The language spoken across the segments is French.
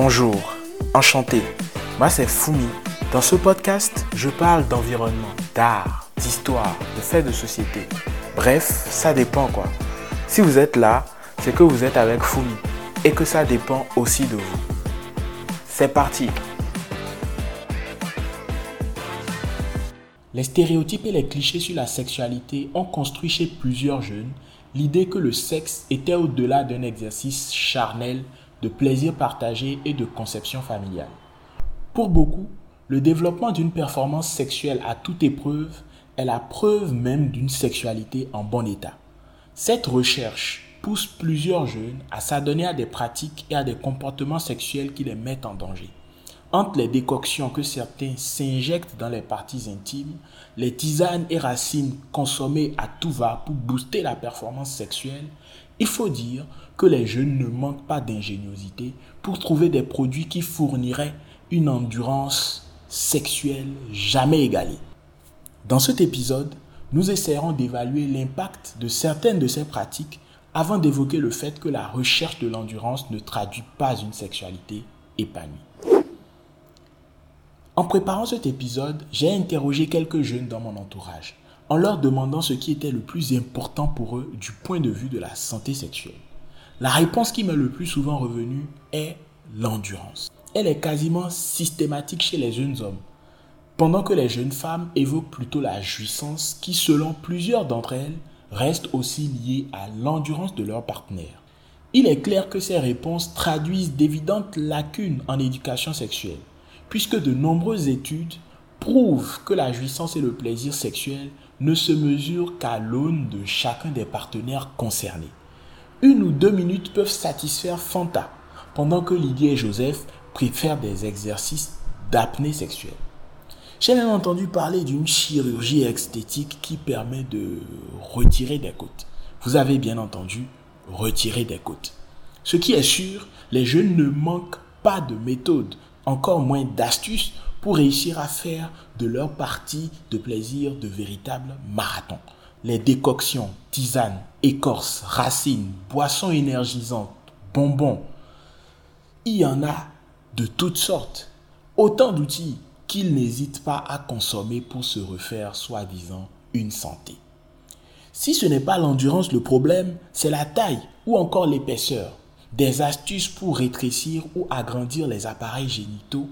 Bonjour, enchanté. Moi c'est Fumi. Dans ce podcast, je parle d'environnement, d'art, d'histoire, de faits de société. Bref, ça dépend quoi. Si vous êtes là, c'est que vous êtes avec Fumi et que ça dépend aussi de vous. C'est parti. Les stéréotypes et les clichés sur la sexualité ont construit chez plusieurs jeunes l'idée que le sexe était au-delà d'un exercice charnel de plaisir partagé et de conception familiale. Pour beaucoup, le développement d'une performance sexuelle à toute épreuve est la preuve même d'une sexualité en bon état. Cette recherche pousse plusieurs jeunes à s'adonner à des pratiques et à des comportements sexuels qui les mettent en danger. Entre les décoctions que certains s'injectent dans les parties intimes, les tisanes et racines consommées à tout va pour booster la performance sexuelle, il faut dire que les jeunes ne manquent pas d'ingéniosité pour trouver des produits qui fourniraient une endurance sexuelle jamais égalée. Dans cet épisode, nous essaierons d'évaluer l'impact de certaines de ces pratiques avant d'évoquer le fait que la recherche de l'endurance ne traduit pas une sexualité épanouie. En préparant cet épisode, j'ai interrogé quelques jeunes dans mon entourage en leur demandant ce qui était le plus important pour eux du point de vue de la santé sexuelle. La réponse qui m'est le plus souvent revenue est l'endurance. Elle est quasiment systématique chez les jeunes hommes, pendant que les jeunes femmes évoquent plutôt la jouissance qui, selon plusieurs d'entre elles, reste aussi liée à l'endurance de leur partenaire. Il est clair que ces réponses traduisent d'évidentes lacunes en éducation sexuelle puisque de nombreuses études prouvent que la jouissance et le plaisir sexuel ne se mesurent qu'à l'aune de chacun des partenaires concernés. Une ou deux minutes peuvent satisfaire Fanta, pendant que Lydie et Joseph préfèrent des exercices d'apnée sexuelle. J'ai même entendu parler d'une chirurgie esthétique qui permet de retirer des côtes. Vous avez bien entendu, retirer des côtes. Ce qui est sûr, les jeunes ne manquent pas de méthodes encore moins d'astuces pour réussir à faire de leur partie de plaisir de véritables marathons. Les décoctions, tisanes, écorces, racines, boissons énergisantes, bonbons, il y en a de toutes sortes. Autant d'outils qu'ils n'hésitent pas à consommer pour se refaire soi-disant une santé. Si ce n'est pas l'endurance le problème, c'est la taille ou encore l'épaisseur des astuces pour rétrécir ou agrandir les appareils génitaux,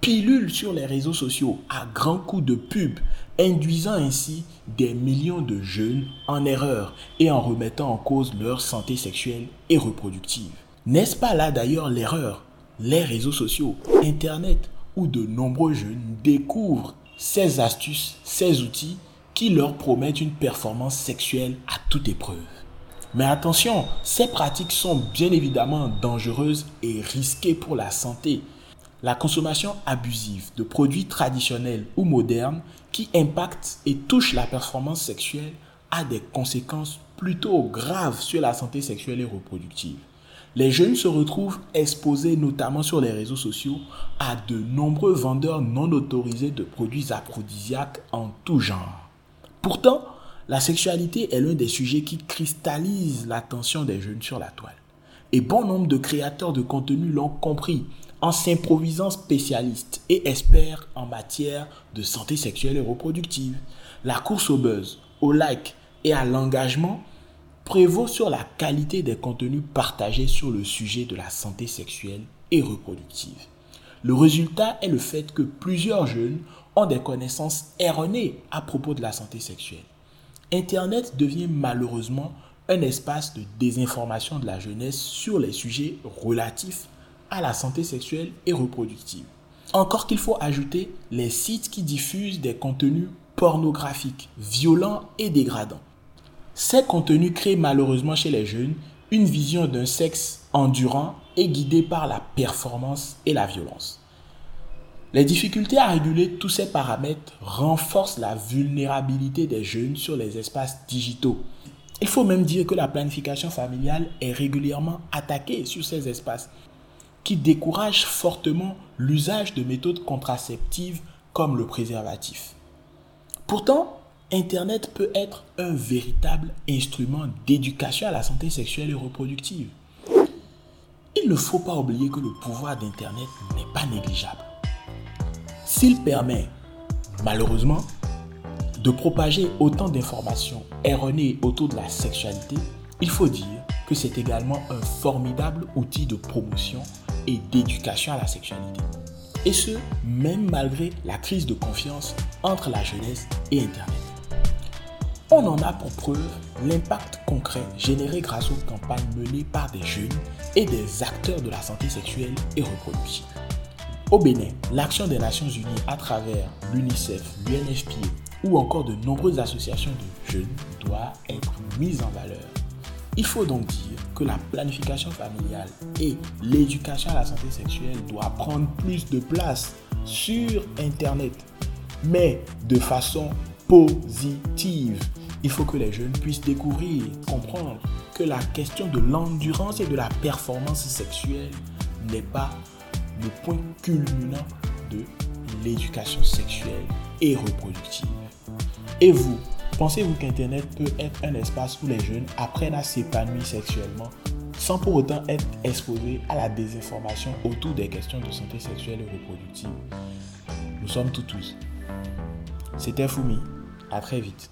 pilules sur les réseaux sociaux à grands coups de pub, induisant ainsi des millions de jeunes en erreur et en remettant en cause leur santé sexuelle et reproductive. N'est-ce pas là d'ailleurs l'erreur? Les réseaux sociaux, Internet, où de nombreux jeunes découvrent ces astuces, ces outils qui leur promettent une performance sexuelle à toute épreuve. Mais attention, ces pratiques sont bien évidemment dangereuses et risquées pour la santé. La consommation abusive de produits traditionnels ou modernes qui impactent et touchent la performance sexuelle a des conséquences plutôt graves sur la santé sexuelle et reproductive. Les jeunes se retrouvent exposés notamment sur les réseaux sociaux à de nombreux vendeurs non autorisés de produits aphrodisiaques en tout genre. Pourtant, la sexualité est l'un des sujets qui cristallise l'attention des jeunes sur la toile. Et bon nombre de créateurs de contenu l'ont compris en s'improvisant spécialistes et experts en matière de santé sexuelle et reproductive. La course au buzz, au like et à l'engagement prévaut sur la qualité des contenus partagés sur le sujet de la santé sexuelle et reproductive. Le résultat est le fait que plusieurs jeunes ont des connaissances erronées à propos de la santé sexuelle. Internet devient malheureusement un espace de désinformation de la jeunesse sur les sujets relatifs à la santé sexuelle et reproductive. Encore qu'il faut ajouter les sites qui diffusent des contenus pornographiques, violents et dégradants. Ces contenus créent malheureusement chez les jeunes une vision d'un sexe endurant et guidé par la performance et la violence. Les difficultés à réguler tous ces paramètres renforcent la vulnérabilité des jeunes sur les espaces digitaux. Il faut même dire que la planification familiale est régulièrement attaquée sur ces espaces, qui découragent fortement l'usage de méthodes contraceptives comme le préservatif. Pourtant, Internet peut être un véritable instrument d'éducation à la santé sexuelle et reproductive il ne faut pas oublier que le pouvoir d'Internet n'est pas négligeable. S'il permet, malheureusement, de propager autant d'informations erronées autour de la sexualité, il faut dire que c'est également un formidable outil de promotion et d'éducation à la sexualité. Et ce, même malgré la crise de confiance entre la jeunesse et Internet. On en a pour preuve l'impact concret généré grâce aux campagnes menées par des jeunes et des acteurs de la santé sexuelle et reproductive. Au Bénin, l'action des Nations Unies à travers l'UNICEF, l'UNFPA ou encore de nombreuses associations de jeunes doit être mise en valeur. Il faut donc dire que la planification familiale et l'éducation à la santé sexuelle doivent prendre plus de place sur Internet, mais de façon positive. Il faut que les jeunes puissent découvrir, comprendre que la question de l'endurance et de la performance sexuelle n'est pas le point culminant de l'éducation sexuelle et reproductive. Et vous, pensez-vous qu'Internet peut être un espace où les jeunes apprennent à s'épanouir sexuellement sans pour autant être exposés à la désinformation autour des questions de santé sexuelle et reproductive? Nous sommes tout oui. C'était Fumi. À très vite.